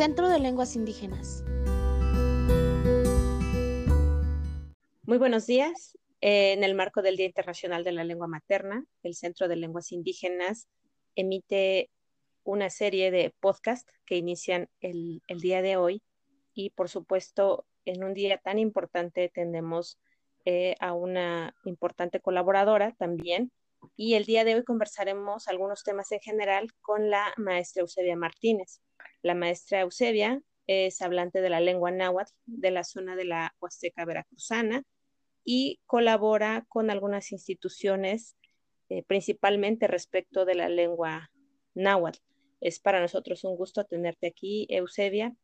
Centro de Lenguas Indígenas. Muy buenos días. Eh, en el marco del Día Internacional de la Lengua Materna, el Centro de Lenguas Indígenas emite una serie de podcasts que inician el, día de hoy y por supuesto en un día tan importante tenemos eh, a una importante colaboradora también y el día de hoy conversaremos algunos temas en general con la maestra Eusebia Martínez. La maestra Eusebia es hablante de la lengua náhuatl de la zona de la Huasteca Veracruzana y colabora con algunas instituciones, eh, principalmente respecto de la lengua náhuatl. Es para nosotros un gusto tenerte aquí, Eusebia,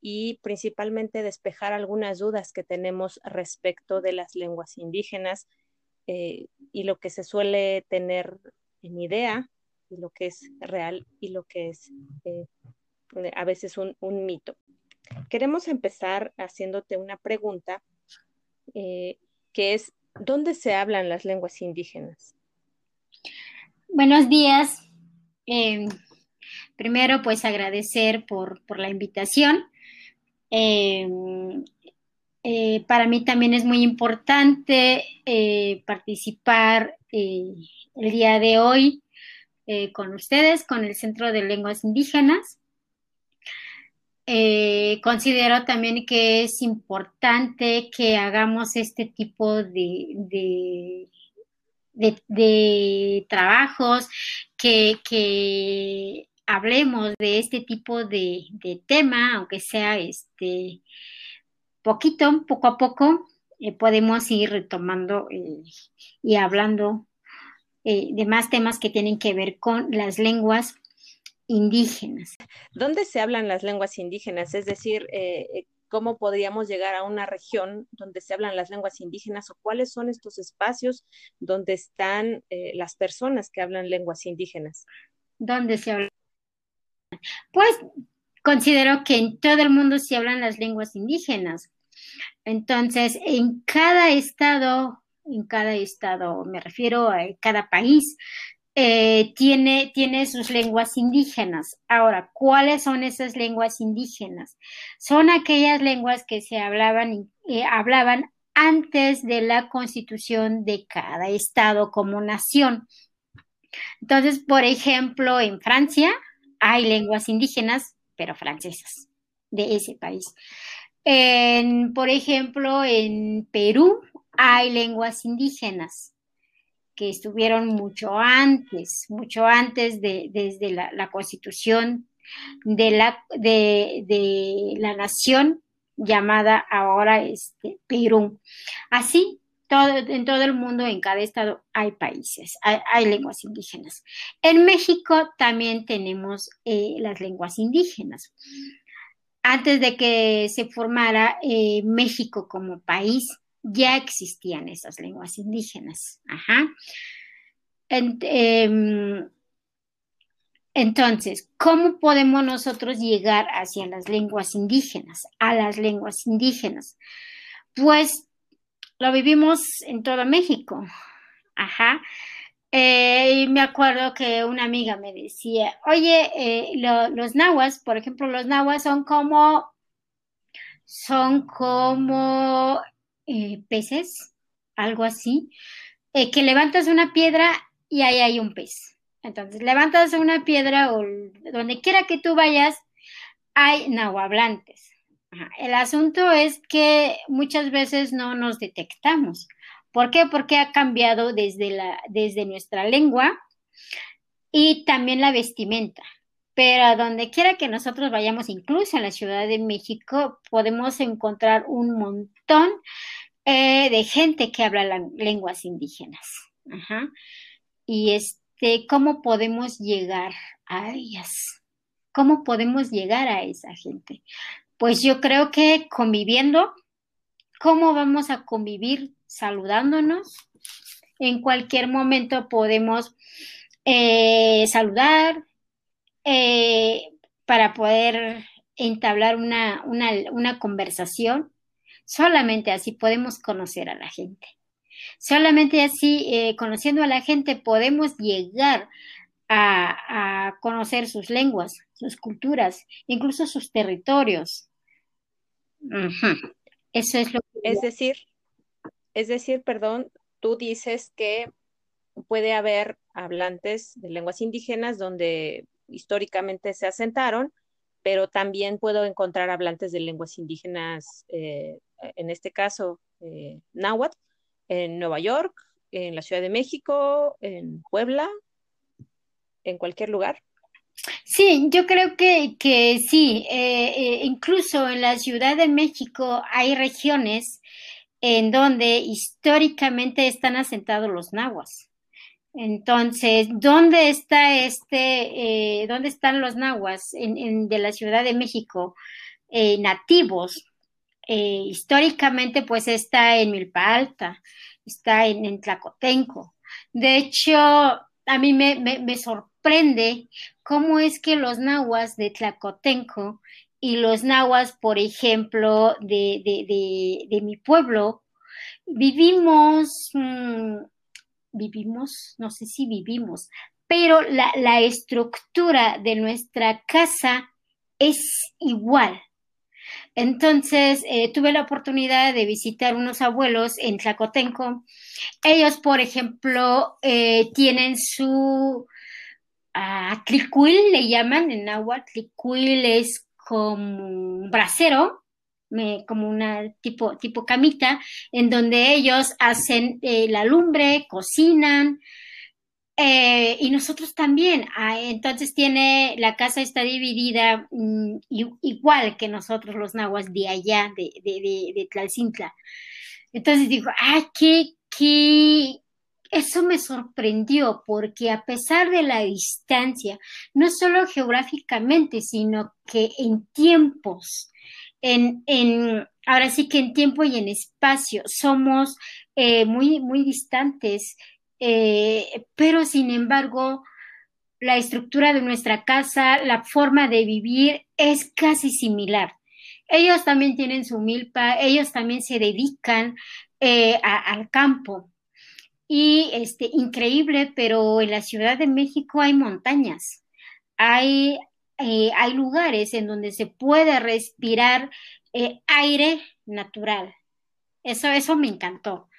y principalmente despejar algunas dudas que tenemos respecto de las lenguas indígenas eh, y lo que se suele tener en idea, y lo que es real y lo que es eh, a veces un, mito. Queremos empezar haciéndote una pregunta eh, que es, ¿dónde se hablan las lenguas indígenas? Buenos días. primero, pues agradecer por, por la invitación. Em, eh, para mí también es muy importante eh, participar el día de hoy con ustedes, con el Centro de Lenguas Indígenas. Considero también que es importante que hagamos este tipo de, trabajos, que, que hablemos de este tipo de, tema, aunque sea este poquito, poco a poco, eh, podemos ir retomando eh, y hablando eh, de más temas que tienen que ver con las lenguas indígenas. ¿Dónde se hablan las lenguas indígenas? Es decir, ¿cómo podríamos llegar a una región donde se hablan las lenguas indígenas o cuáles son estos espacios donde están las personas que hablan lenguas indígenas? ¿Dónde se habla? Pues considero que en todo el mundo se hablan las lenguas indígenas. Entonces, en cada estado, en cada estado, me refiero a cada país, eh, tiene, tiene sus lenguas indígenas. Ahora, ¿cuáles son esas lenguas indígenas? Son aquellas lenguas que se hablaban, eh, hablaban antes de la constitución de cada estado como nación. Entonces, por ejemplo, en Francia hay lenguas indígenas, pero francesas, de ese país. por ejemplo, en Perú hay lenguas indígenas que estuvieron mucho antes, mucho antes de desde la, constitución de la, de, la nación llamada ahora este, Perú. Así, en todo el mundo, en cada estado, hay países, hay, lenguas indígenas. En México también tenemos eh, las lenguas indígenas. Antes de que se formara eh, México como país, ya existían esas lenguas indígenas. Em, entonces, ¿cómo podemos nosotros llegar hacia las lenguas indígenas, a las lenguas indígenas? Pues lo vivimos en todo México. Ajá. Eh, y me acuerdo que una amiga me decía, oye, eh, los nahuas, por ejemplo, los nahuas son como, son como eh, peces, algo así, que levantas una piedra y ahí hay un pez. Entonces, levantas una piedra o donde quiera que tú vayas, hay nahuablantes. El asunto es que muchas veces no nos detectamos. ¿Por qué? Porque ha cambiado desde, la, desde nuestra lengua y también la vestimenta. Pero a donde quiera que nosotros vayamos, incluso en la Ciudad de México, podemos encontrar un montón eh, de gente que habla lenguas indígenas. Y este, ¿cómo podemos llegar a ellas? ¿Cómo podemos llegar a esa gente? Pues yo creo que conviviendo, ¿cómo vamos a convivir saludándonos? En cualquier momento podemos eh, saludar eh, para poder entablar una, una, conversación. Solamente así podemos conocer a la gente. Solamente así, eh, conociendo a la gente, podemos llegar a, conocer sus lenguas, sus culturas, incluso sus territorios. Eso es lo que... Es decir, es decir, perdón, tú dices que puede haber hablantes de lenguas indígenas donde históricamente se asentaron, pero también puedo encontrar hablantes de lenguas indígenas, eh, en este caso eh, náhuatl, en Nueva York, en la Ciudad de México, en Puebla, en cualquier lugar. Sí, yo creo que, que sí. Eh, incluso en la Ciudad de México hay regiones en donde históricamente están asentados los nahuas. Entonces, ¿dónde está este, eh, dónde están los nahuas en, de la Ciudad de México eh, nativos? Eh, históricamente, pues está en Milpa Alta, está en, Tlacotenco. De hecho, a mí me, me, sorprende cómo es que los nahuas de Tlacotenco y los nahuas, por ejemplo, de, de, de, mi pueblo, vivimos, mm, vivimos, no sé si vivimos, pero la, la estructura de nuestra casa es igual. Entonces, eh, tuve la oportunidad de visitar unos abuelos en Tlacotenco. Ellos, por ejemplo, eh, tienen su uh, le llaman en agua. Tlicuil es como un brasero, como una tipo, tipo camita, en donde ellos hacen eh, la lumbre, cocinan, eh, y nosotros también. Ah, entonces tiene, la casa está dividida mm, igual que nosotros los nahuas de allá, de, de, de, Tlalcintla. Entonces digo, ah, qué, qué, eso me sorprendió porque a pesar de la distancia, no solo geográficamente, sino que en tiempos, en, en, ahora sí que en tiempo y en espacio somos eh, muy, muy distantes, eh, pero sin embargo, la estructura de nuestra casa, la forma de vivir es casi similar. Ellos también tienen su milpa, ellos también se dedican eh, al campo. Y este, increíble, pero en la Ciudad de México hay montañas, hay, eh, hay lugares en donde se puede respirar aire natural. Eso, eso me encantó.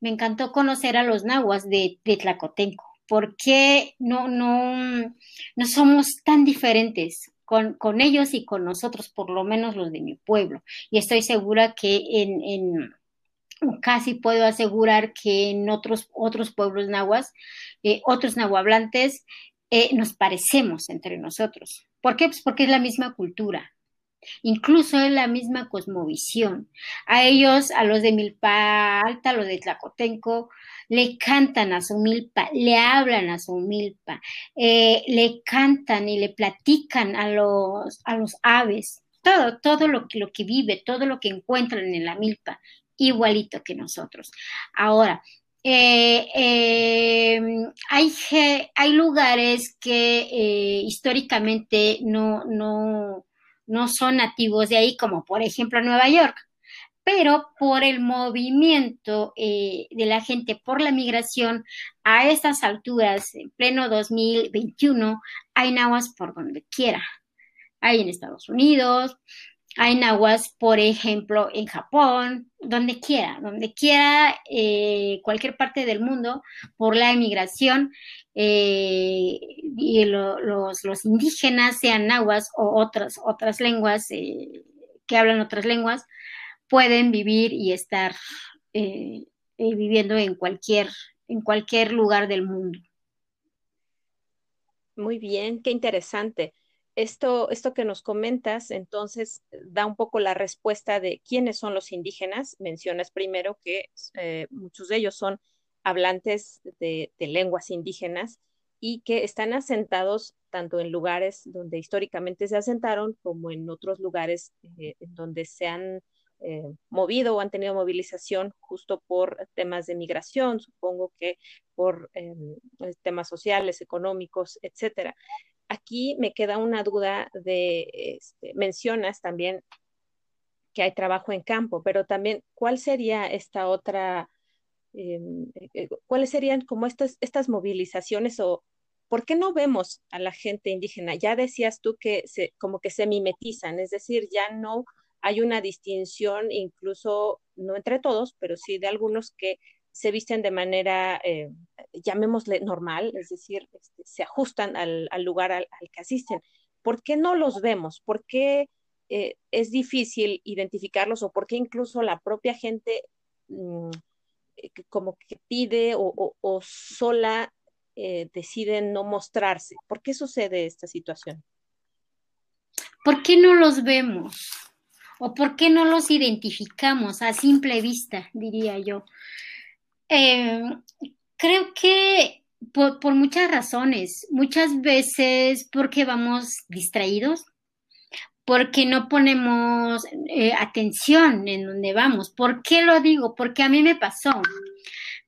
Me encantó conocer a los nahuas de, de Tlacotenco, porque no, no, no somos tan diferentes con, con, ellos y con nosotros, por lo menos los de mi pueblo. Y estoy segura que en, en casi puedo asegurar que en otros, otros pueblos nahuas, eh, otros nahuablantes, eh, nos parecemos entre nosotros. ¿Por qué? Pues porque es la misma cultura, incluso es la misma cosmovisión. A ellos, a los de Milpa Alta, los de Tlacotenco, le cantan a su milpa, le hablan a su milpa, eh, le cantan y le platican a los, a los aves, todo, todo lo que, lo que vive, todo lo que encuentran en la milpa, igualito que nosotros. Ahora, eh, eh, hay, hay, lugares que históricamente no, no, no, son nativos de ahí, como por ejemplo Nueva York, pero por el movimiento de la gente, por la migración, a estas alturas, en pleno 2021, hay nahuas por donde quiera. Hay en Estados Unidos, hay nahuas, por ejemplo, en Japón, donde quiera, donde quiera, eh, cualquier parte del mundo, por la emigración, eh, y los, indígenas, sean nahuas o otras, otras lenguas eh, que hablan otras lenguas, pueden vivir y estar viviendo en cualquier, en cualquier lugar del mundo. Muy bien, qué interesante esto, esto que nos comentas, entonces, da un poco la respuesta de quiénes son los indígenas. Mencionas primero que eh, muchos de ellos son hablantes de, lenguas indígenas y que están asentados tanto en lugares donde históricamente se asentaron como en otros lugares eh, donde se han eh, movido o han tenido movilización justo por temas de migración, supongo que por temas sociales, económicos, etcétera aquí me queda una duda de, este, mencionas también que hay trabajo en campo, pero también, ¿cuál sería esta otra, eh, eh, cuáles serían como estas, estas movilizaciones o ¿por qué no vemos a la gente indígena? Ya decías tú que se, como que se mimetizan, es decir, ya no hay una distinción, incluso no entre todos, pero sí de algunos que se visten de manera, eh, llamémosle normal, es decir, este, se ajustan al, lugar al, que asisten. ¿Por qué no los vemos? ¿Por qué eh, es difícil identificarlos o por qué incluso la propia gente mm, eh, como que pide o, sola decide no mostrarse? ¿Por qué sucede esta situación? ¿Por qué no los vemos? ¿O por qué no los identificamos a simple vista, diría yo? Eh, creo que por, muchas razones, muchas veces porque vamos distraídos, porque no ponemos eh, atención en donde vamos. ¿Por qué lo digo? Porque a mí me pasó.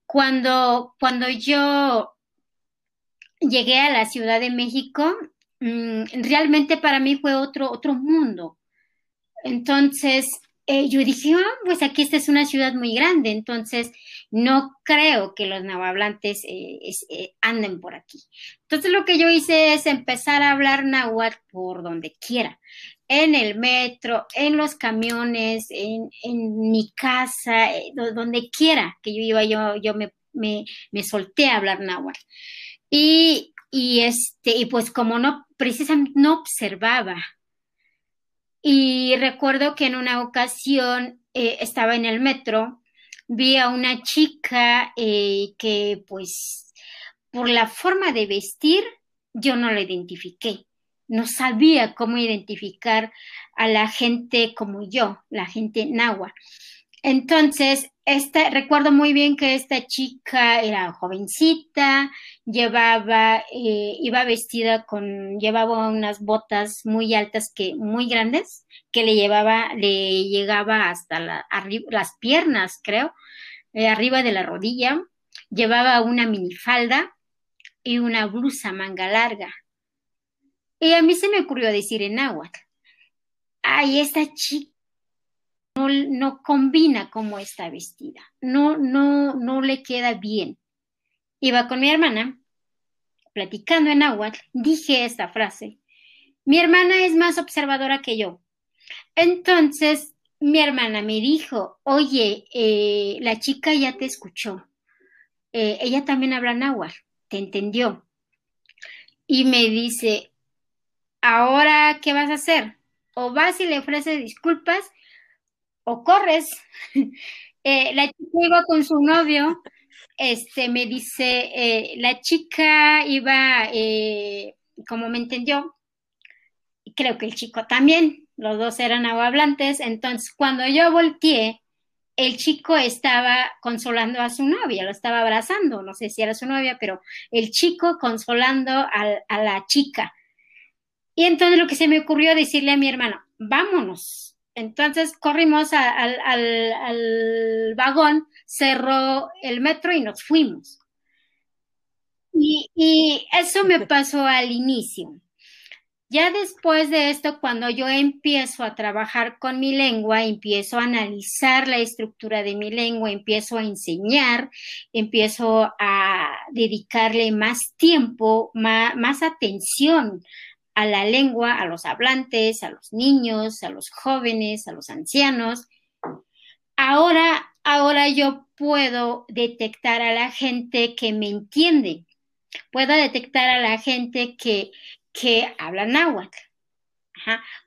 Cuando, cuando yo llegué a la Ciudad de México, mm, realmente para mí fue otro, otro mundo. Entonces, eh, yo dije, ah, pues aquí esta es una ciudad muy grande, entonces no creo que los nahuablantes eh, eh, anden por aquí. Entonces lo que yo hice es empezar a hablar náhuatl por donde quiera, en el metro, en los camiones, en, mi casa, donde quiera que yo iba, yo, yo me, me, solté a hablar náhuatl. Y, y, este, y pues como no, precisamente no observaba y recuerdo que en una ocasión eh, estaba en el metro, vi a una chica eh, que pues por la forma de vestir yo no la identifiqué. No sabía cómo identificar a la gente como yo, la gente náhuatl. Entonces, esta, recuerdo muy bien que esta chica era jovencita, llevaba, eh, iba vestida con, llevaba unas botas muy altas que, muy grandes, que le llevaba, le llegaba hasta las piernas, creo, eh, arriba de la rodilla. Llevaba una minifalda y una blusa manga larga. Y a mí se me ocurrió decir en náhuatl, ay, esta chica no, combina como está vestida, no, no, no le queda bien. Iba con mi hermana, platicando en náhuatl, dije esta frase. Mi hermana es más observadora que yo. Entonces, mi hermana me dijo, oye, eh, la chica ya te escuchó. Eh, ella también habla náhuatl, te entendió. Y me dice, ¿ahora qué vas a hacer? O vas y le ofreces disculpas o corres. Eh, la chica iba con su novio, este, me dice, eh, la chica iba, eh, como me entendió, creo que el chico también, los dos eran hablantes, entonces cuando yo volteé, el chico estaba consolando a su novia, lo estaba abrazando, no sé si era su novia, pero el chico consolando a la chica. Y entonces lo que se me ocurrió decirle a mi hermano, vámonos, entonces corrimos al, vagón, cerró el metro y nos fuimos. Y, y, eso me pasó al inicio. Ya después de esto, cuando yo empiezo a trabajar con mi lengua, empiezo a analizar la estructura de mi lengua, empiezo a enseñar, empiezo a dedicarle más tiempo, más, más atención a la lengua, a los hablantes, a los niños, a los jóvenes, a los ancianos. Ahora, ahora yo puedo detectar a la gente que me entiende. Puedo detectar a la gente que, que habla náhuatl.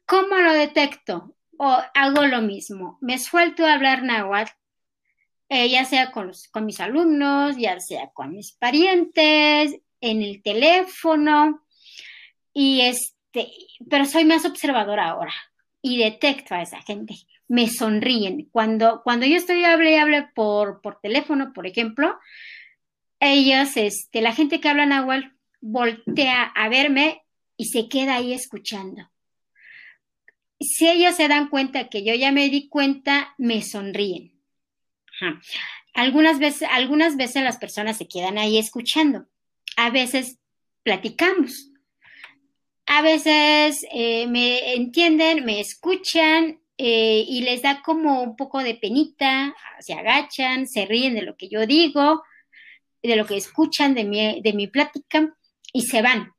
¿Cómo lo detecto? O hago lo mismo. Me suelto a hablar náhuatl, eh, ya sea con, con mis alumnos, ya sea con mis parientes, en el teléfono, y este, pero soy más observadora ahora y detecto a esa gente. Me sonríen. Cuando, cuando yo estoy hable y hable por, por teléfono, por ejemplo, ellos, este, la gente que habla náhuatl voltea a verme y se queda ahí escuchando. Si ellos se dan cuenta que yo ya me di cuenta, me sonríen. Algunas veces, algunas veces las personas se quedan ahí escuchando. A veces platicamos a veces eh, me entienden, me escuchan eh, y les da como un poco de penita, se agachan, se ríen de lo que yo digo, de lo que escuchan de mi, de mi plática y se van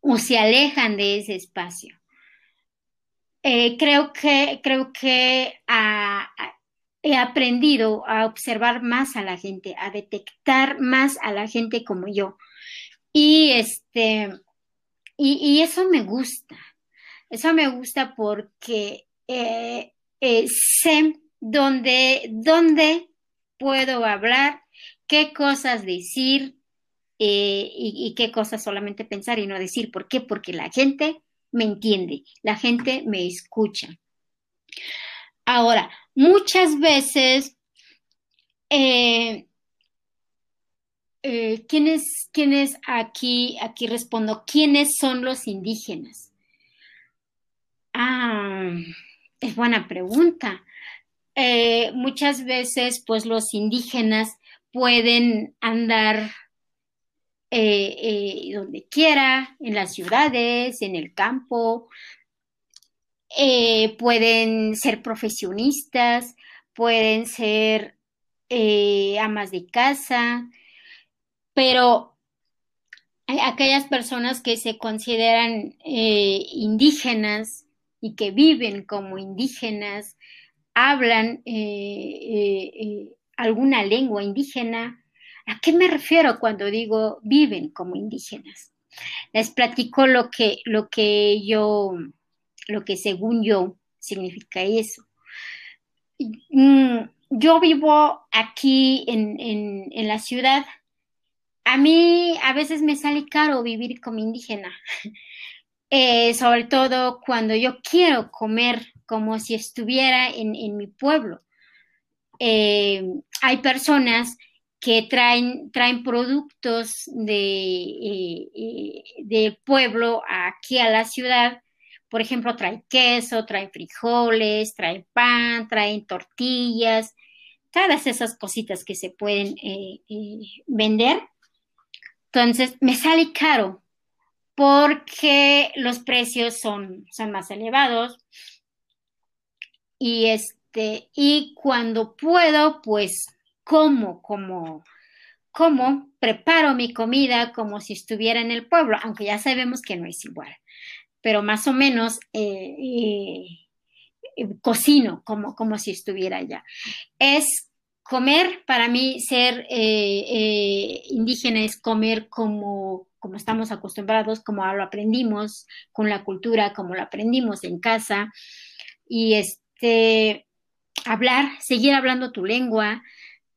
o se alejan de ese espacio. Eh, creo que, creo que he aprendido a observar más a la gente, a detectar más a la gente como yo. Y este, y, eso me gusta. Eso me gusta porque eh, eh, sé dónde, dónde puedo hablar, qué cosas decir y, y, qué cosas solamente pensar y no decir. ¿Por qué? Porque la gente me entiende, la gente me escucha. Ahora, muchas veces, eh, eh, ¿quiénes, aquí, aquí respondo? ¿Quiénes son los indígenas? Ah, es buena pregunta. Eh, muchas veces, pues los indígenas pueden andar eh, donde quiera, en las ciudades, en el campo. Pueden ser profesionistas, pueden ser amas de casa, pero aquellas personas que se consideran indígenas y que viven como indígenas, hablan alguna lengua indígena, ¿A qué me refiero cuando digo viven como indígenas? Les platico lo que, lo que yo, lo que según yo significa eso. Mm, yo vivo aquí en, la ciudad. A mí a veces me sale caro vivir como indígena, eh, sobre todo cuando yo quiero comer como si estuviera en, mi pueblo. Eh, hay personas que traen, traen productos de, eh, del pueblo aquí a la ciudad. Por ejemplo, traen queso, traen frijoles, traen pan, traen tortillas, todas esas cositas que se pueden vender. Entonces, me sale caro porque los precios son, son más elevados. Y este, y cuando puedo, pues cómo, como, cómo preparo mi comida como si estuviera en el pueblo, aunque ya sabemos que no es igual, pero más o menos eh, eh, eh, cocino como, como si estuviera allá. Es comer, para mí ser indígena es comer como, como estamos acostumbrados, como lo aprendimos con la cultura, como lo aprendimos en casa, y este, hablar, seguir hablando tu lengua,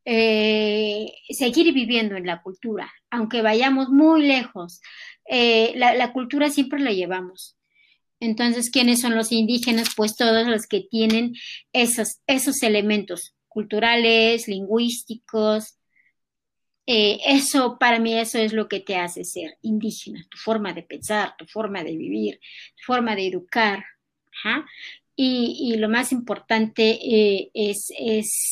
eh, seguir viviendo en la cultura, aunque vayamos muy lejos. Eh, la, cultura siempre la llevamos. Entonces, ¿quiénes son los indígenas? Pues todos los que tienen esos, esos elementos culturales, lingüísticos. Eh, eso, para mí, eso es lo que te hace ser indígena, tu forma de pensar, tu forma de vivir, tu forma de educar. Y, lo más importante eh, es,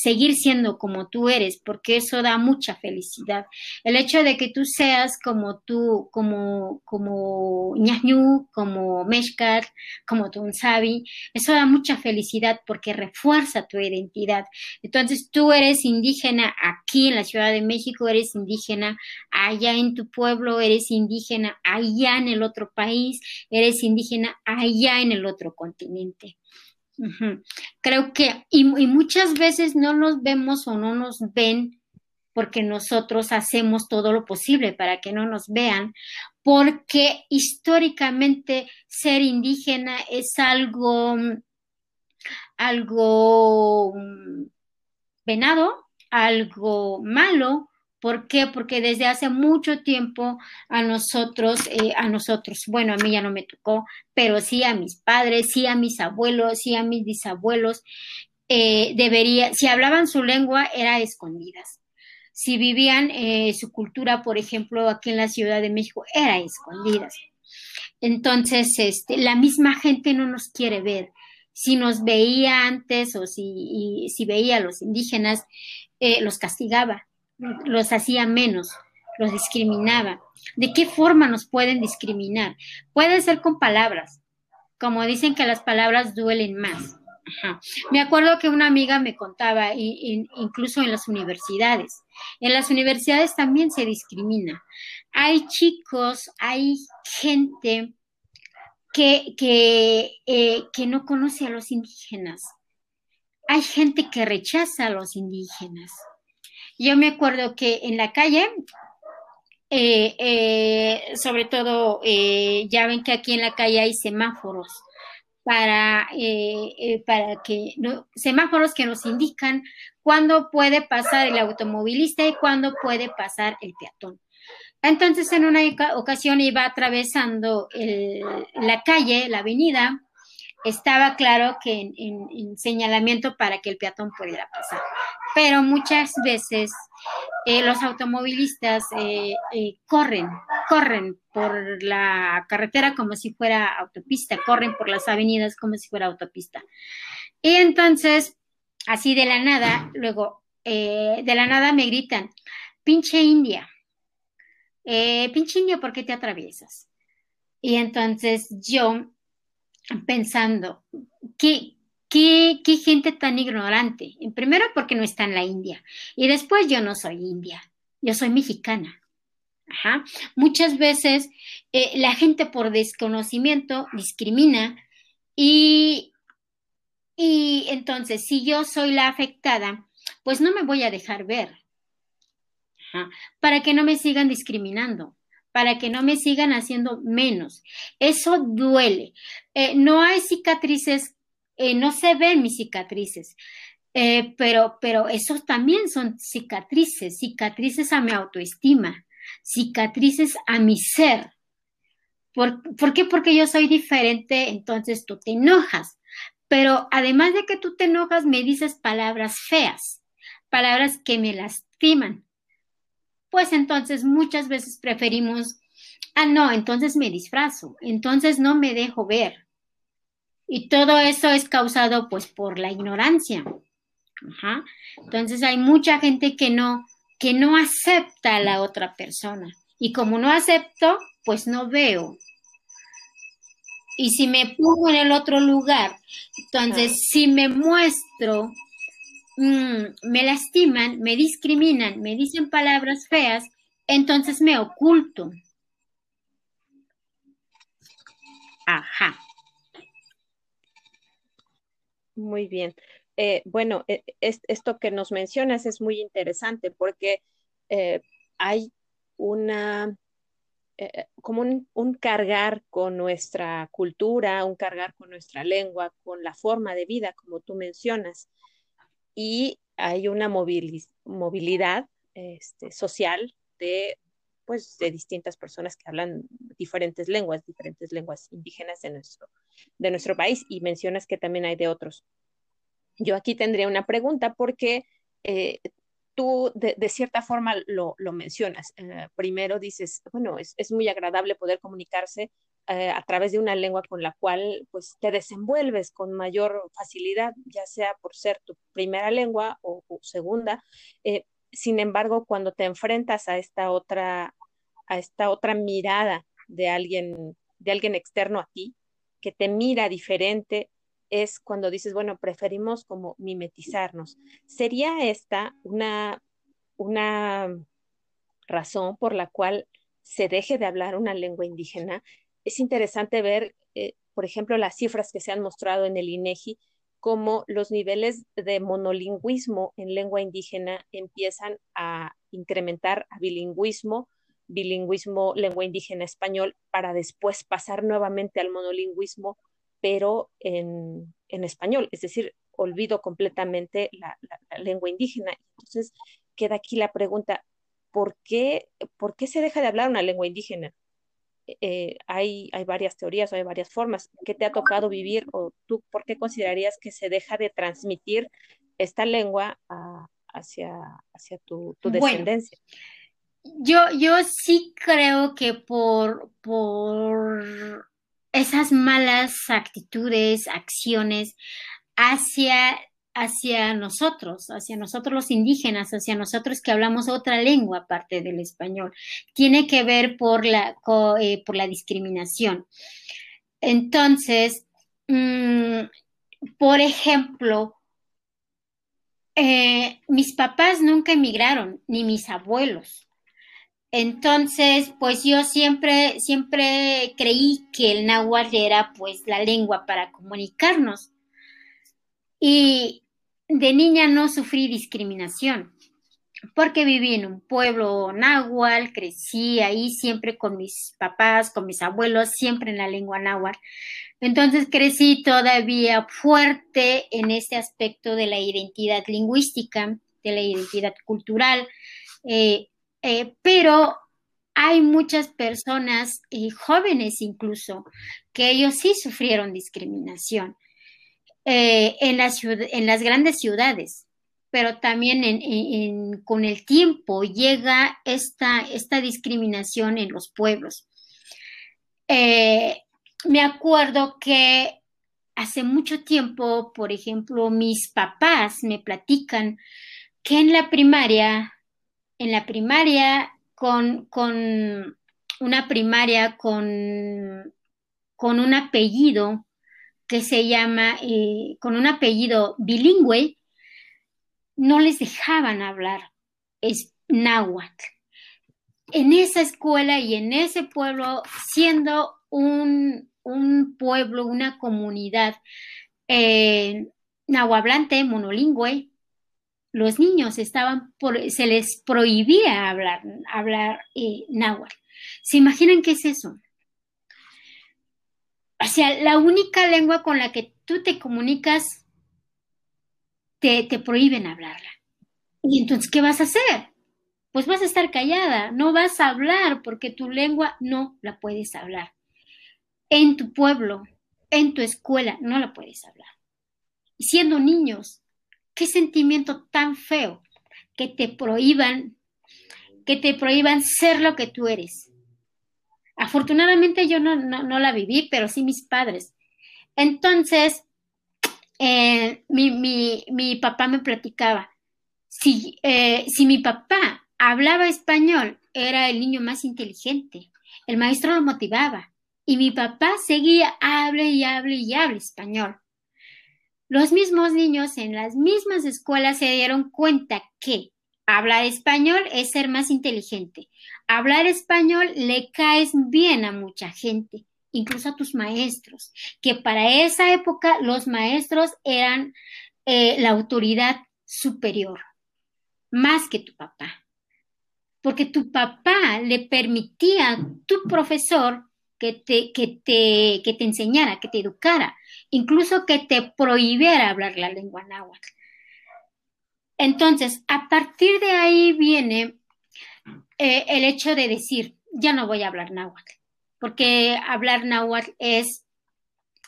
seguir siendo como tú eres, porque eso da mucha felicidad. El hecho de que tú seas como tú, como, como ñañú, como mexcar, como tunsabi, eso da mucha felicidad porque refuerza tu identidad. Entonces tú eres indígena aquí en la Ciudad de México, eres indígena allá en tu pueblo, eres indígena allá en el otro país, eres indígena allá en el otro continente. Creo que, y, muchas veces no nos vemos o no nos ven porque nosotros hacemos todo lo posible para que no nos vean, porque históricamente ser indígena es algo, algo venado, algo malo, ¿Por qué? Porque desde hace mucho tiempo a nosotros, eh, a nosotros, bueno, a mí ya no me tocó, pero sí a mis padres, sí a mis abuelos, sí a mis bisabuelos, eh, debería, si hablaban su lengua, era escondidas. Si vivían eh, su cultura, por ejemplo, aquí en la Ciudad de México, era escondidas. Entonces, este, la misma gente no nos quiere ver. Si nos veía antes o si, si veía a los indígenas, los castigaba los hacía menos, los discriminaba. ¿De qué forma nos pueden discriminar? Puede ser con palabras, como dicen que las palabras duelen más. Me acuerdo que una amiga me contaba, incluso en las universidades, en las universidades también se discrimina. Hay chicos, hay gente que, que, eh, que no conoce a los indígenas. Hay gente que rechaza a los indígenas. Yo me acuerdo que en la calle, eh, eh, sobre todo, ya ven que aquí en la calle hay semáforos para, eh, eh, para que semáforos que nos indican cuándo puede pasar el automovilista y cuándo puede pasar el peatón. Entonces, en una ocasión iba atravesando la calle, la avenida, estaba claro que en, señalamiento para que el peatón pudiera pasar. Pero muchas veces eh, los automovilistas eh, eh, corren, corren por la carretera como si fuera autopista, corren por las avenidas como si fuera autopista. Y entonces, así de la nada, luego, de la nada me gritan, pinche India, pinche India, ¿por qué te atraviesas? Y entonces yo pensando, ¿qué, qué, gente tan ignorante? Primero porque no está en la India y después yo no soy india, yo soy mexicana. Muchas veces eh, la gente por desconocimiento discrimina y, y entonces si yo soy la afectada, pues no me voy a dejar ver. Para que no me sigan discriminando para que no me sigan haciendo menos. Eso duele. Eh, no hay cicatrices, eh, no se ven mis cicatrices, eh, pero, pero esos también son cicatrices, cicatrices a mi autoestima, cicatrices a mi ser. ¿Por, ¿Por qué? Porque yo soy diferente, entonces tú te enojas. Pero además de que tú te enojas, me dices palabras feas, palabras que me lastiman, pues entonces muchas veces preferimos, ah, no, entonces me disfrazo, entonces no me dejo ver. Y todo eso es causado pues por la ignorancia. Entonces hay mucha gente que no, que no acepta a la otra persona. Y como no acepto, pues no veo. Y si me pongo en el otro lugar, entonces si me muestro Mm, me lastiman, me discriminan, me dicen palabras feas, entonces me oculto. Ajá. Muy bien. Eh, bueno, e, esto que nos mencionas es muy interesante porque eh, hay una, eh, como un, cargar con nuestra cultura, un cargar con nuestra lengua, con la forma de vida, como tú mencionas y hay una movilidad este, social de, pues, de distintas personas que hablan diferentes lenguas, diferentes lenguas indígenas de nuestro, de nuestro país y mencionas que también hay de otros. Yo aquí tendría una pregunta porque eh, tú de, cierta forma lo, mencionas. Eh, primero dices, bueno, es, es, muy agradable poder comunicarse eh, a través de una lengua con la cual pues te desenvuelves con mayor facilidad, ya sea por ser tu primera lengua o, segunda. Sin embargo, cuando te enfrentas a esta otra, a esta otra mirada de alguien, de alguien externo a ti, que te mira diferente, es cuando dices, bueno, preferimos como mimetizarnos. ¿Sería esta una, una razón por la cual se deje de hablar una lengua indígena? es interesante ver, eh, por ejemplo, las cifras que se han mostrado en el INEGI, cómo los niveles de monolingüismo en lengua indígena empiezan a incrementar a bilingüismo, bilingüismo lengua indígena español, para después pasar nuevamente al monolingüismo, pero en, español, es decir, olvido completamente la, lengua indígena. Entonces, queda aquí la pregunta, ¿por qué, ¿por qué se deja de hablar una lengua indígena? Eh, hay, hay varias teorías o hay varias formas. ¿Qué te ha tocado vivir o tú por qué considerarías que se deja de transmitir esta lengua hacia, hacia tu, descendencia? yo, yo sí creo que por, por esas malas actitudes, acciones hacia hacia nosotros, hacia nosotros los indígenas, hacia nosotros que hablamos otra lengua aparte del español. Tiene que ver por la, eh, por la discriminación. Entonces, mm, por ejemplo, eh, mis papás nunca emigraron, ni mis abuelos. Entonces, pues yo siempre, siempre creí que el náhuatl era pues la lengua para comunicarnos. Y de niña no sufrí discriminación, porque viví en un pueblo náhuatl, crecí ahí siempre con mis papás, con mis abuelos, siempre en la lengua náhuatl. Entonces crecí todavía fuerte en este aspecto de la identidad lingüística, de la identidad cultural, eh, eh, pero hay muchas personas, eh, jóvenes incluso, que ellos sí sufrieron discriminación en, en las grandes ciudades, pero también con el tiempo llega esta, discriminación en los pueblos. Me acuerdo que hace mucho tiempo, por ejemplo, mis papás me platican que en la primaria, en la primaria con, una primaria con un apellido que se llama, eh, con un apellido bilingüe, no les dejaban hablar es náhuatl. En esa escuela y en ese pueblo, siendo un, un pueblo, una comunidad eh, nahuablante, monolingüe, los niños estaban se les prohibía hablar, hablar eh, náhuatl. ¿Se imaginan qué es eso? O sea, la única lengua con la que tú te comunicas, te, te prohíben hablarla. Y entonces, ¿qué vas a hacer? Pues vas a estar callada, no vas a hablar porque tu lengua no la puedes hablar en tu pueblo, en tu escuela, no la puedes hablar. siendo niños, qué sentimiento tan feo que te prohíban, que te prohíban ser lo que tú eres. Afortunadamente yo no, la viví, pero sí mis padres. Entonces, eh, mi, papá me platicaba, si, eh, si mi papá hablaba español, era el niño más inteligente. El maestro lo motivaba y mi papá seguía, hable y hable y hable español. Los mismos niños en las mismas escuelas se dieron cuenta que hablar español es ser más inteligente. Hablar español le caes bien a mucha gente, incluso a tus maestros, que para esa época los maestros eran eh, la autoridad superior, más que tu papá. Porque tu papá le permitía a tu profesor que te, que te, que te enseñara, que te educara, incluso que te prohibiera hablar la lengua náhuatl. Entonces, a partir de ahí viene eh, el hecho de decir, ya no voy a hablar náhuatl, porque hablar náhuatl es,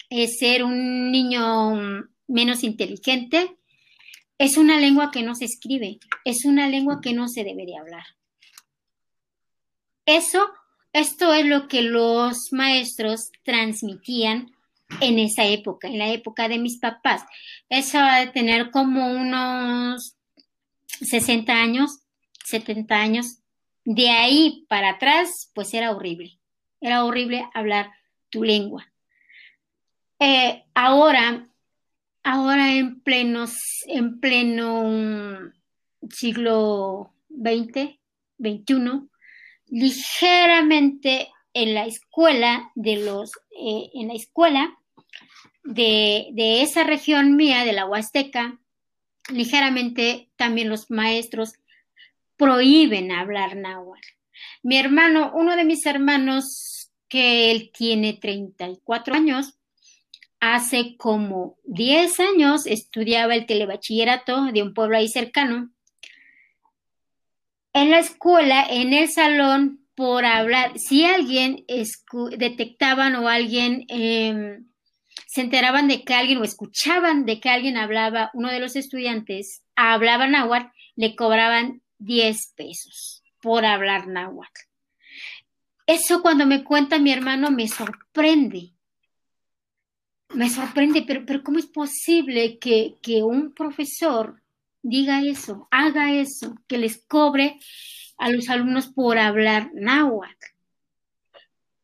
es ser un niño menos inteligente, es una lengua que no se escribe, es una lengua que no se debe de hablar. Eso esto es lo que los maestros transmitían en esa época, en la época de mis papás. Eso va a tener como unos 60 años, 70 años. De ahí para atrás, pues era horrible. Era horrible hablar tu lengua. Eh, ahora, ahora en plenos, en pleno siglo XX, XXI, ligeramente en la escuela de los, eh, en la escuela de, esa región mía, de la Huasteca, ligeramente también los maestros prohíben hablar náhuatl. Mi hermano, uno de mis hermanos, que él tiene 34 años, hace como 10 años estudiaba el telebachillerato de un pueblo ahí cercano en la escuela, en el salón, por hablar, si alguien detectaban o alguien em, se enteraban de que alguien o escuchaban de que alguien hablaba, uno de los estudiantes hablaba náhuatl, le cobraban 10 pesos por hablar náhuatl. Eso cuando me cuenta mi hermano me sorprende. Me sorprende, pero, pero ¿cómo es posible que, que un profesor diga eso, haga eso, que les cobre a los alumnos por hablar náhuatl.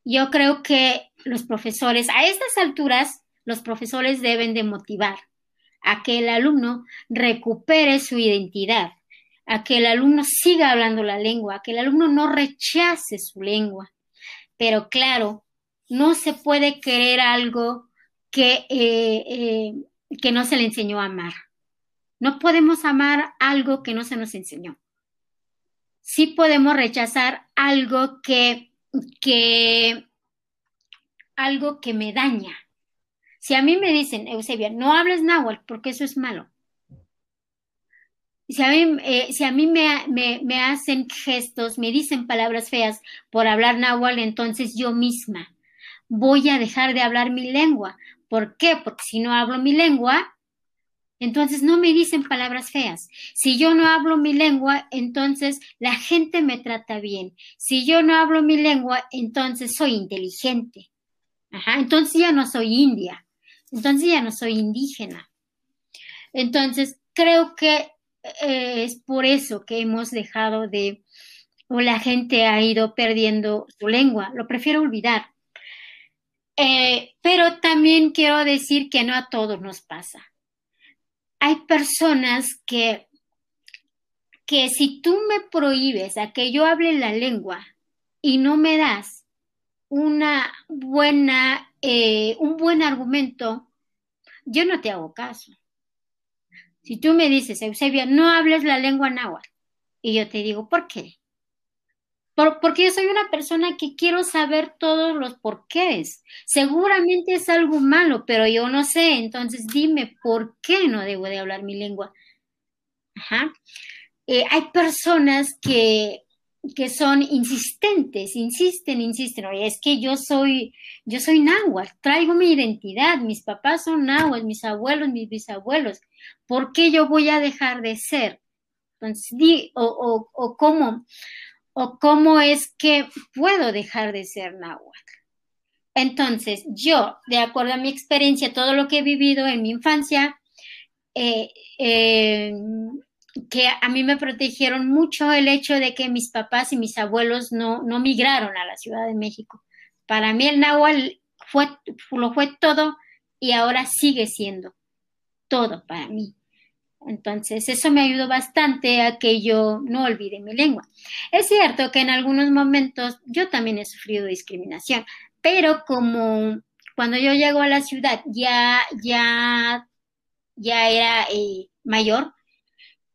Yo creo que los profesores a estas alturas los profesores deben de motivar a que el alumno recupere su identidad, a que el alumno siga hablando la lengua, a que el alumno no rechace su lengua. Pero claro, no se puede querer algo que, eh, eh, que no se le enseñó a amar. No podemos amar algo que no se nos enseñó. Sí podemos rechazar algo que, que, algo que me daña. Si a mí me dicen, Eusebia, no hables náhuatl porque eso es malo. Si a mí, eh, si a mí me, me, me, hacen gestos, me dicen palabras feas por hablar náhuatl, entonces yo misma voy a dejar de hablar mi lengua. ¿Por qué? Porque si no hablo mi lengua, entonces no me dicen palabras feas. Si yo no hablo mi lengua, entonces la gente me trata bien. Si yo no hablo mi lengua, entonces soy inteligente. Entonces ya no soy india. Entonces ya no soy indígena. Entonces creo que eh, es por eso que hemos dejado de, o la gente ha ido perdiendo su lengua. Lo prefiero olvidar. Eh, pero también quiero decir que no a todos nos pasa hay personas que, que si tú me prohíbes a que yo hable la lengua y no me das una buena, eh, un buen argumento, yo no te hago caso. Si tú me dices, Eusebia, no hables la lengua náhuatl, y yo te digo, ¿por qué? porque yo soy una persona que quiero saber todos los porqués. Seguramente es algo malo, pero yo no sé. Entonces dime por qué no debo de hablar mi lengua. Ajá. Eh, hay personas que, que son insistentes, insisten, insisten. Oye, es que yo soy, yo soy náhuatl, traigo mi identidad, mis papás son náhuatl, mis abuelos, mis bisabuelos. ¿Por qué yo voy a dejar de ser? Entonces, di, o, o, o cómo, o cómo es que puedo dejar de ser náhuatl. Entonces, yo, de acuerdo a mi experiencia, todo lo que he vivido en mi infancia, eh, eh, que a mí me protegieron mucho el hecho de que mis papás y mis abuelos no, no migraron a la Ciudad de México. Para mí el náhuatl fue, lo fue todo y ahora sigue siendo todo para mí. Entonces, eso me ayudó bastante a que yo no olvide mi lengua. Es cierto que en algunos momentos yo también he sufrido discriminación, pero como cuando yo llego a la ciudad ya, ya, ya era eh, mayor,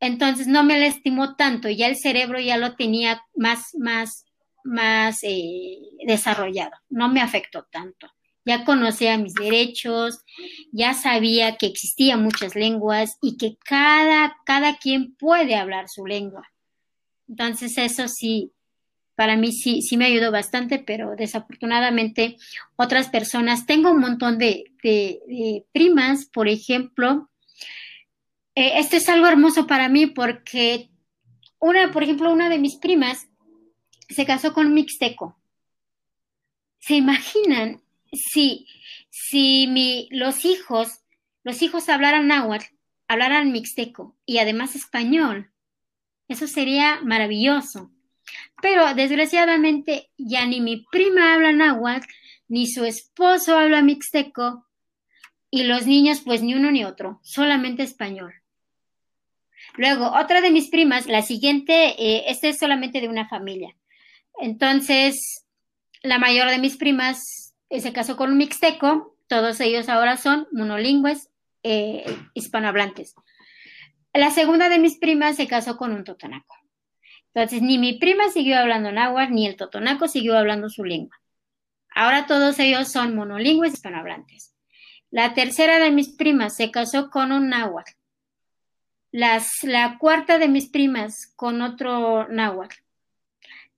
entonces no me lastimó tanto, ya el cerebro ya lo tenía más, más, más eh, desarrollado, no me afectó tanto ya conocía mis derechos, ya sabía que existían muchas lenguas y que cada, cada quien puede hablar su lengua. Entonces eso sí, para mí sí, sí me ayudó bastante, pero desafortunadamente otras personas, tengo un montón de, primas, por ejemplo, eh, esto es algo hermoso para mí porque una, por ejemplo, una de mis primas se casó con mixteco. ¿Se imaginan si, si mi, los hijos, los hijos hablaran náhuatl, hablaran mixteco y además español, eso sería maravilloso. Pero desgraciadamente ya ni mi prima habla náhuatl, ni su esposo habla mixteco, y los niños pues ni uno ni otro, solamente español. Luego, otra de mis primas, la siguiente, eh, esta es solamente de una familia. Entonces, la mayor de mis primas se casó con un mixteco, todos ellos ahora son monolingües eh, hispanohablantes. La segunda de mis primas se casó con un totonaco. Entonces, ni mi prima siguió hablando náhuatl, ni el totonaco siguió hablando su lengua. Ahora todos ellos son monolingües hispanohablantes. La tercera de mis primas se casó con un náhuatl. La cuarta de mis primas con otro náhuatl.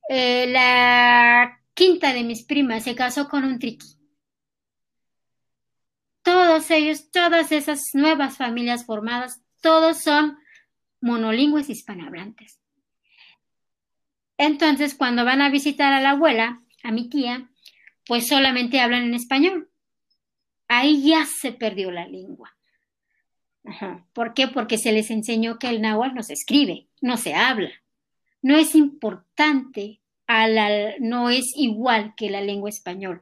Eh, la quinta de mis primas se casó con un triqui. Todos ellos, todas esas nuevas familias formadas, todos son monolingües hispanohablantes. Entonces, cuando van a visitar a la abuela, a mi tía, pues solamente hablan en español. Ahí ya se perdió la lengua. ¿Por qué? Porque se les enseñó que el náhuatl no se escribe, no se habla. No es importante no es igual que la lengua española.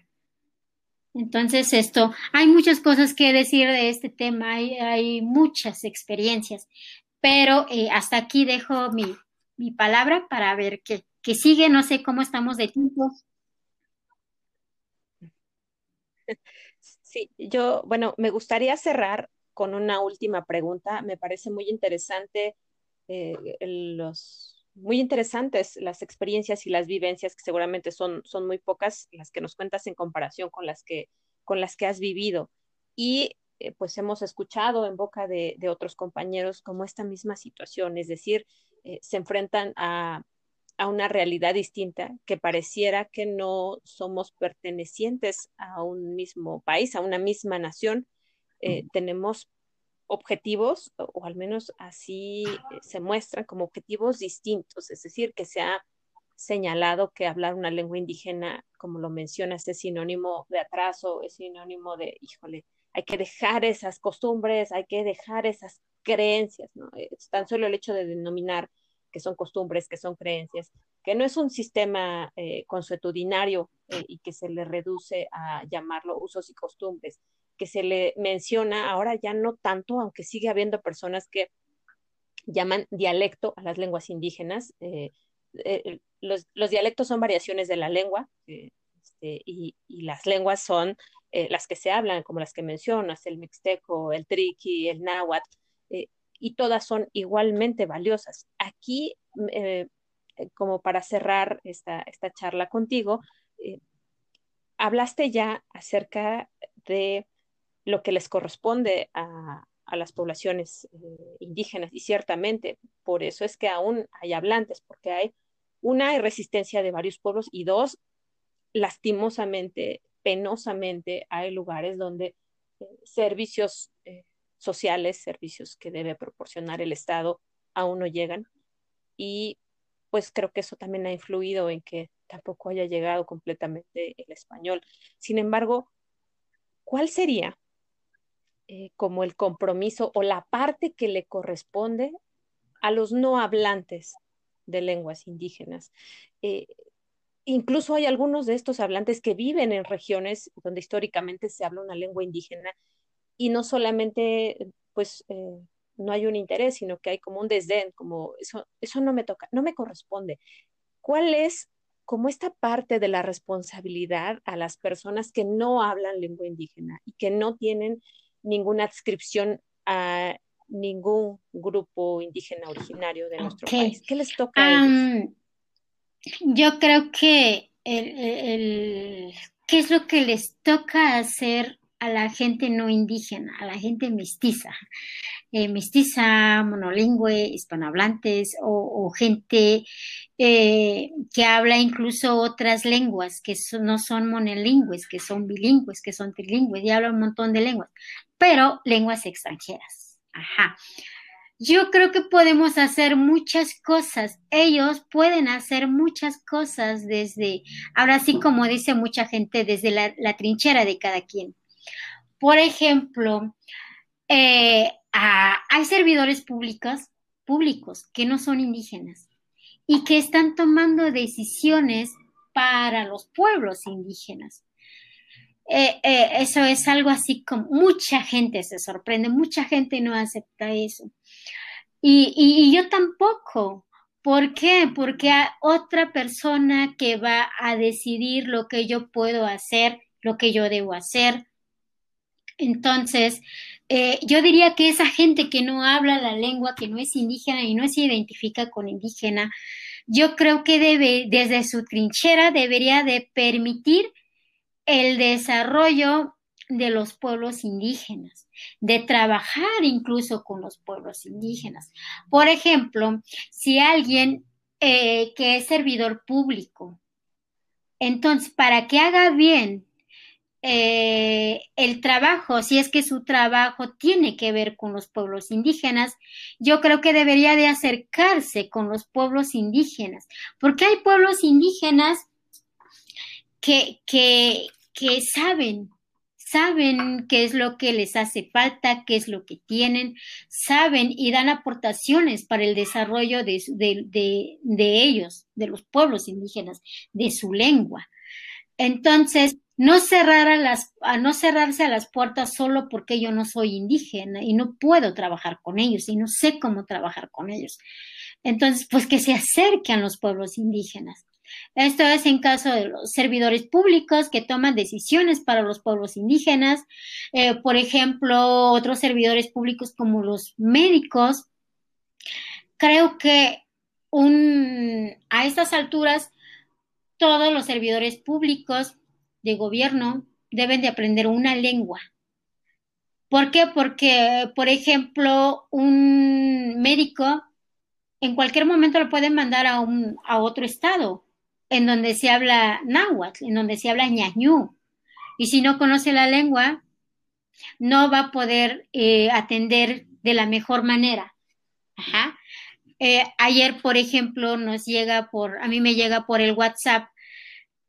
Entonces, esto, hay muchas cosas que decir de este tema, hay, muchas experiencias, pero eh, hasta aquí dejo mi, mi palabra para ver qué, qué sigue, no sé cómo estamos de tiempo. Sí, yo, bueno, me gustaría cerrar con una última pregunta. Me parece muy interesante eh, los muy interesantes las experiencias y las vivencias que seguramente son, son muy pocas las que nos cuentas en comparación con las que, con las que has vivido. Y eh, pues hemos escuchado en boca de, otros compañeros como esta misma situación, es decir, eh, se enfrentan a, a, una realidad distinta que pareciera que no somos pertenecientes a un mismo país, a una misma nación. Eh, tenemos objetivos, o, al menos así eh, se muestran como objetivos distintos, es decir, que se ha señalado que hablar una lengua indígena, como lo mencionas, es sinónimo de atraso, es sinónimo de, híjole, hay que dejar esas costumbres, hay que dejar esas creencias, ¿no? Es tan solo el hecho de denominar que son costumbres, que son creencias, que no es un sistema eh, consuetudinario eh, y que se le reduce a llamarlo usos y costumbres, que se le menciona ahora ya no tanto, aunque sigue habiendo personas que llaman dialecto a las lenguas indígenas. Eh, eh, los, dialectos son variaciones de la lengua eh, este, y, las lenguas son las que se hablan, como las que mencionas, el mixteco, el triqui, el náhuatl, y todas son igualmente valiosas. Aquí, como para cerrar esta, esta charla contigo, hablaste ya acerca de lo que les corresponde a, las poblaciones eh, indígenas y ciertamente por eso es que aún hay hablantes, porque hay una hay resistencia de varios pueblos y dos, lastimosamente, penosamente, hay lugares donde eh, servicios eh, sociales, servicios que debe proporcionar el Estado, aún no llegan. Y pues creo que eso también ha influido en que tampoco haya llegado completamente el español. Sin embargo, ¿cuál sería eh, como el compromiso o la parte que le corresponde a los no hablantes de lenguas indígenas. Eh, incluso hay algunos de estos hablantes que viven en regiones donde históricamente se habla una lengua indígena y no solamente, pues, eh, no hay un interés, sino que hay como un desdén, como eso, no me toca, no me corresponde. ¿Cuál es como esta parte de la responsabilidad a las personas que no hablan lengua indígena y que no tienen ninguna adscripción a ningún grupo indígena originario de nuestro país. ¿Qué les toca a ellos? Yo creo que el, ¿qué es lo que les toca hacer a la gente no indígena, a la gente mestiza? Eh, mestiza, monolingüe, hispanohablantes o, gente eh, que habla incluso otras lenguas que no son monolingües, que son bilingües, que son trilingües y habla un montón de lenguas pero lenguas extranjeras. Ajá. Yo creo que podemos hacer muchas cosas. Ellos pueden hacer muchas cosas desde, ahora sí como dice mucha gente, desde la, trinchera de cada quien. Por ejemplo, eh, hay servidores públicos, públicos que no son indígenas y que están tomando decisiones para los pueblos indígenas. Eh, eh, eso es algo así como mucha gente se sorprende, mucha gente no acepta eso. Y, yo tampoco. ¿Por qué? Porque hay otra persona que va a decidir lo que yo puedo hacer, lo que yo debo hacer. Entonces, eh, yo diría que esa gente que no habla la lengua, que no es indígena y no se identifica con indígena, yo creo que debe, desde su trinchera, debería de permitir el desarrollo de los pueblos indígenas, de trabajar incluso con los pueblos indígenas. Por ejemplo, si alguien eh, que es servidor público, entonces, para que haga bien eh, el trabajo, si es que su trabajo tiene que ver con los pueblos indígenas, yo creo que debería de acercarse con los pueblos indígenas, porque hay pueblos indígenas que, que, que saben, saben qué es lo que les hace falta, qué es lo que tienen, saben y dan aportaciones para el desarrollo de, ellos, de los pueblos indígenas, de su lengua. Entonces, no cerrar a no cerrarse a las puertas solo porque yo no soy indígena y no puedo trabajar con ellos y no sé cómo trabajar con ellos. Entonces, pues que se acerquen los pueblos indígenas. Esto es en caso de los servidores públicos que toman decisiones para los pueblos indígenas, eh, por ejemplo, otros servidores públicos como los médicos. Creo que a estas alturas todos los servidores públicos de gobierno deben de aprender una lengua. ¿Por qué? Porque, por ejemplo, un médico en cualquier momento lo pueden mandar a, un, a otro estado en donde se habla náhuatl, en donde se habla ñañú. Y si no conoce la lengua, no va a poder eh, atender de la mejor manera. Eh, ayer, por ejemplo, nos llega por, a mí me llega por el WhatsApp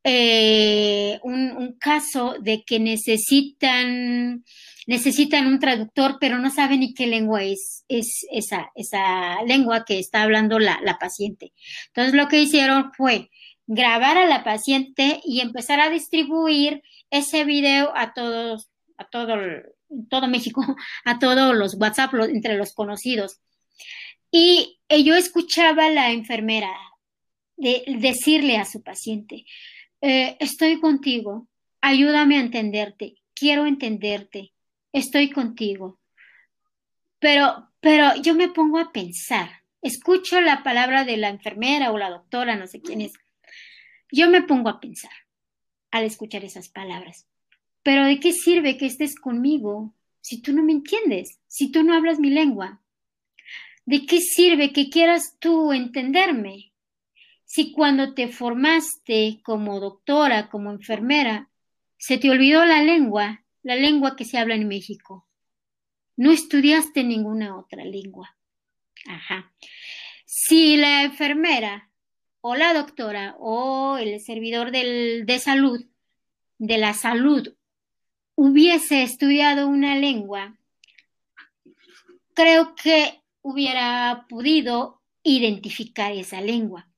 eh, un, caso de que necesitan, necesitan un traductor, pero no saben ni qué lengua es, es esa, esa lengua que está hablando la, la paciente. Entonces lo que hicieron fue grabar a la paciente y empezar a distribuir ese video a todos, a todo, todo México, a todos los WhatsApp, entre los conocidos. Y yo escuchaba a la enfermera de, decirle a su paciente, eh, estoy contigo, ayúdame a entenderte, quiero entenderte, estoy contigo. Pero, pero yo me pongo a pensar, escucho la palabra de la enfermera o la doctora, no sé quién es. Yo me pongo a pensar al escuchar esas palabras. Pero ¿de qué sirve que estés conmigo si tú no me entiendes, si tú no hablas mi lengua? ¿De qué sirve que quieras tú entenderme si cuando te formaste como doctora, como enfermera, se te olvidó la lengua, la lengua que se habla en México? No estudiaste ninguna otra lengua. Ajá. Si la enfermera o la doctora o el servidor de salud, de la salud, hubiese estudiado una lengua, creo que hubiera podido identificar esa lengua.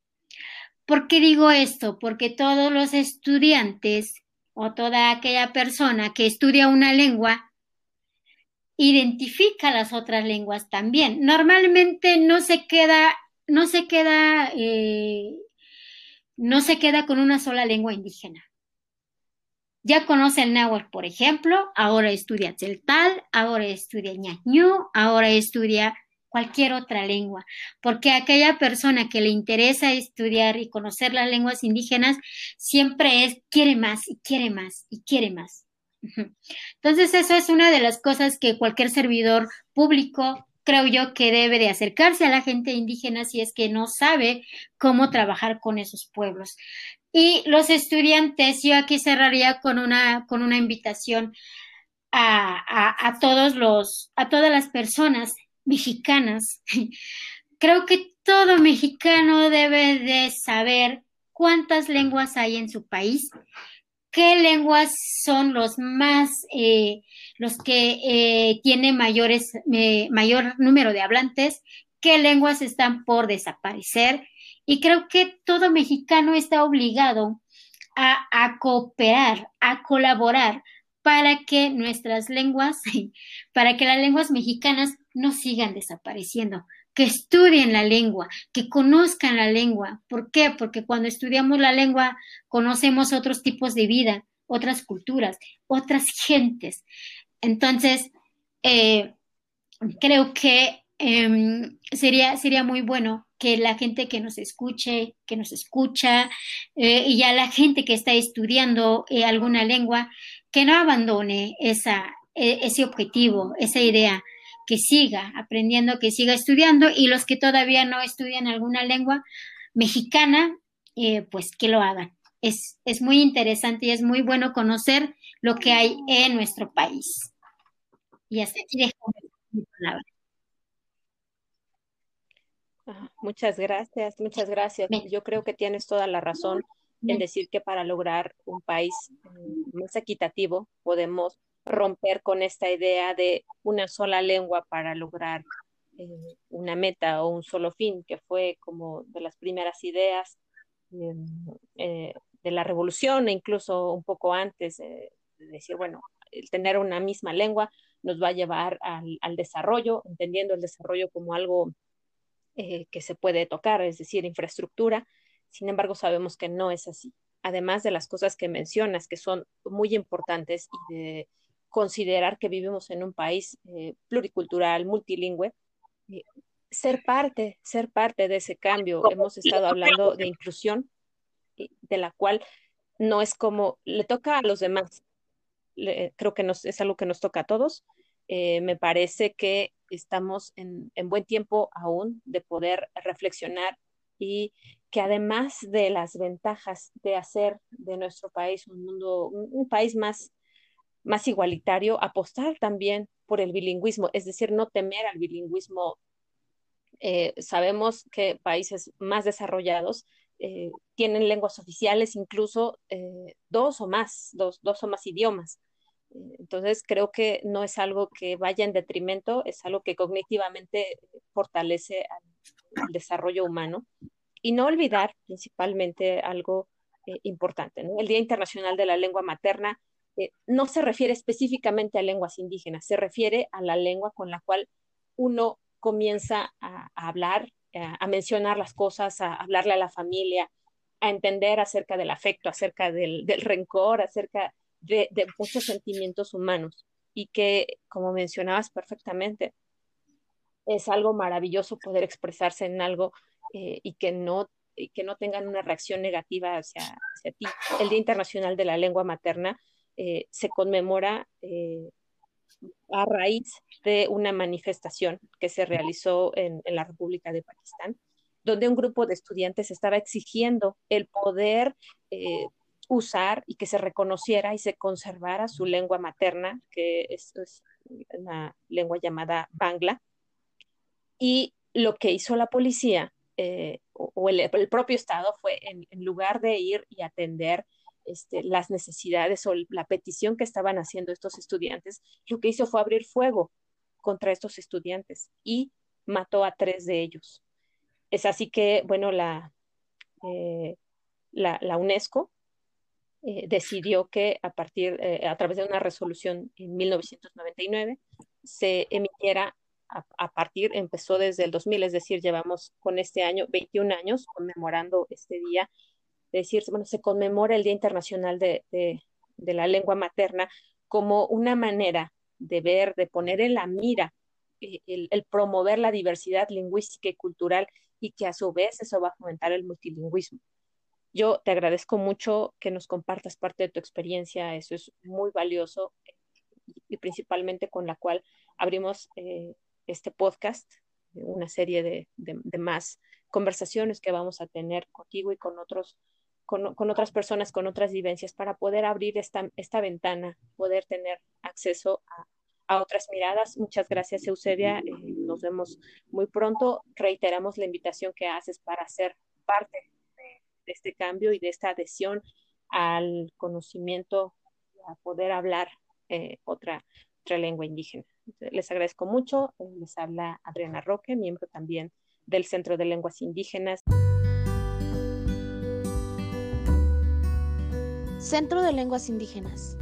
¿Por qué digo esto? Porque todos los estudiantes o toda aquella persona que estudia una lengua identifica las otras lenguas también. Normalmente no se queda, no se queda, eh, no se queda con una sola lengua indígena. Ya conoce el náhuatl, por ejemplo, ahora estudia tzeltal, ahora estudia ñañú, ahora estudia cualquier otra lengua, porque aquella persona que le interesa estudiar y conocer las lenguas indígenas siempre es, quiere más y quiere más y quiere más. Entonces, eso es una de las cosas que cualquier servidor público creo yo que debe de acercarse a la gente indígena si es que no sabe cómo trabajar con esos pueblos. Y los estudiantes, yo aquí cerraría con una, con una invitación a, a, a todos los, a todas las personas mexicanas. Creo que todo mexicano debe de saber cuántas lenguas hay en su país, qué lenguas son los más, eh, los que eh, tienen mayores, eh, mayor número de hablantes, qué lenguas están por desaparecer. Y creo que todo mexicano está obligado a, a cooperar, a colaborar para que nuestras lenguas, para que las lenguas mexicanas no sigan desapareciendo, que estudien la lengua, que conozcan la lengua. ¿Por qué? Porque cuando estudiamos la lengua conocemos otros tipos de vida, otras culturas, otras gentes. Entonces, eh, creo que em, sería, sería muy bueno que la gente que nos escuche, que nos escucha, eh, y ya la gente que está estudiando eh, alguna lengua, que no abandone esa, e, ese objetivo, esa idea, que siga aprendiendo, que siga estudiando, y los que todavía no estudian alguna lengua mexicana, eh, pues que lo hagan. Es, es muy interesante y es muy bueno conocer lo que hay en nuestro país. Y hasta aquí dejo mi palabra. Muchas gracias, muchas gracias. Yo creo que tienes toda la razón en decir que para lograr un país mm, más equitativo podemos romper con esta idea de una sola lengua para lograr eh, una meta o un solo fin, que fue como de las primeras ideas em, eh, la revolución e incluso un poco antes de decir, bueno, el tener una misma lengua nos va a llevar al, desarrollo, entendiendo el desarrollo como algo eh, que se puede tocar, es decir, infraestructura. Sin embargo, sabemos que no es así. Además de las cosas que mencionas, que son muy importantes y de considerar que vivimos en un país eh, pluricultural, multilingüe, eh, ser parte, ser parte de ese cambio. Hemos estado hablando de inclusión, de la cual no es como le toca a los demás, creo que nos, es algo que nos toca a todos. Eh, me parece que estamos en, buen tiempo aún de poder reflexionar y que además de las ventajas de hacer de nuestro país un mundo, un, país más, más igualitario, apostar también por el bilingüismo, es decir, no temer al bilingüismo. Eh, sabemos que países más desarrollados eh, tienen lenguas oficiales, incluso eh, dos o más, dos, dos o más idiomas. Entonces, creo que no es algo que vaya en detrimento, es algo que cognitivamente fortalece al, desarrollo humano. Y no olvidar principalmente algo importante. El Día Internacional de la Lengua Materna no se refiere específicamente a lenguas indígenas, se refiere a la lengua con la cual uno comienza a hablar, a mencionar las cosas, a hablarle a la familia, a entender acerca del afecto, acerca del, rencor, acerca de, muchos sentimientos humanos y que, como mencionabas perfectamente, es algo maravilloso poder expresarse en algo eh, y que no que no tengan una reacción negativa hacia, hacia, ti. El Día Internacional de la Lengua Materna eh, se conmemora eh, a raíz de una manifestación que se realizó en, la República de Pakistán, donde un grupo de estudiantes estaba exigiendo el poder eh, usar y que se reconociera y se conservara su lengua materna, que es, una lengua llamada Bangla. Y lo que hizo la policía eh, o, el, propio Estado fue, en lugar de ir y atender este, las necesidades o la petición que estaban haciendo estos estudiantes, lo que hizo fue abrir fuego contra estos estudiantes y mató a tres de ellos. Es así que, bueno, la, eh, la, UNESCO eh, decidió que a partir, a través de una resolución en 1999, se emitiera a, partir, empezó desde el 2000, es decir, llevamos con este año 21 años conmemorando este día decir, bueno, se conmemora el Día Internacional de, la Lengua Materna como una manera de ver, de poner en la mira eh, el, promover la diversidad lingüística y cultural y que a su vez eso va a fomentar el multilingüismo. Yo te agradezco mucho que nos compartas parte de tu experiencia, eso es muy valioso y, principalmente con la cual abrimos eh, este podcast, una serie de, de, más conversaciones que vamos a tener contigo y con otros con, otras personas, con otras vivencias, para poder abrir esta, esta ventana, poder tener acceso a, otras miradas. Muchas gracias, Eusebia. Eh, nos vemos muy pronto. Reiteramos la invitación que haces para ser parte de, este cambio y de esta adhesión al conocimiento, a poder hablar eh, otra, otra lengua indígena. Les agradezco mucho. Les habla Adriana Roque, miembro también del Centro de Lenguas Indígenas. Centro de Lenguas Indígenas.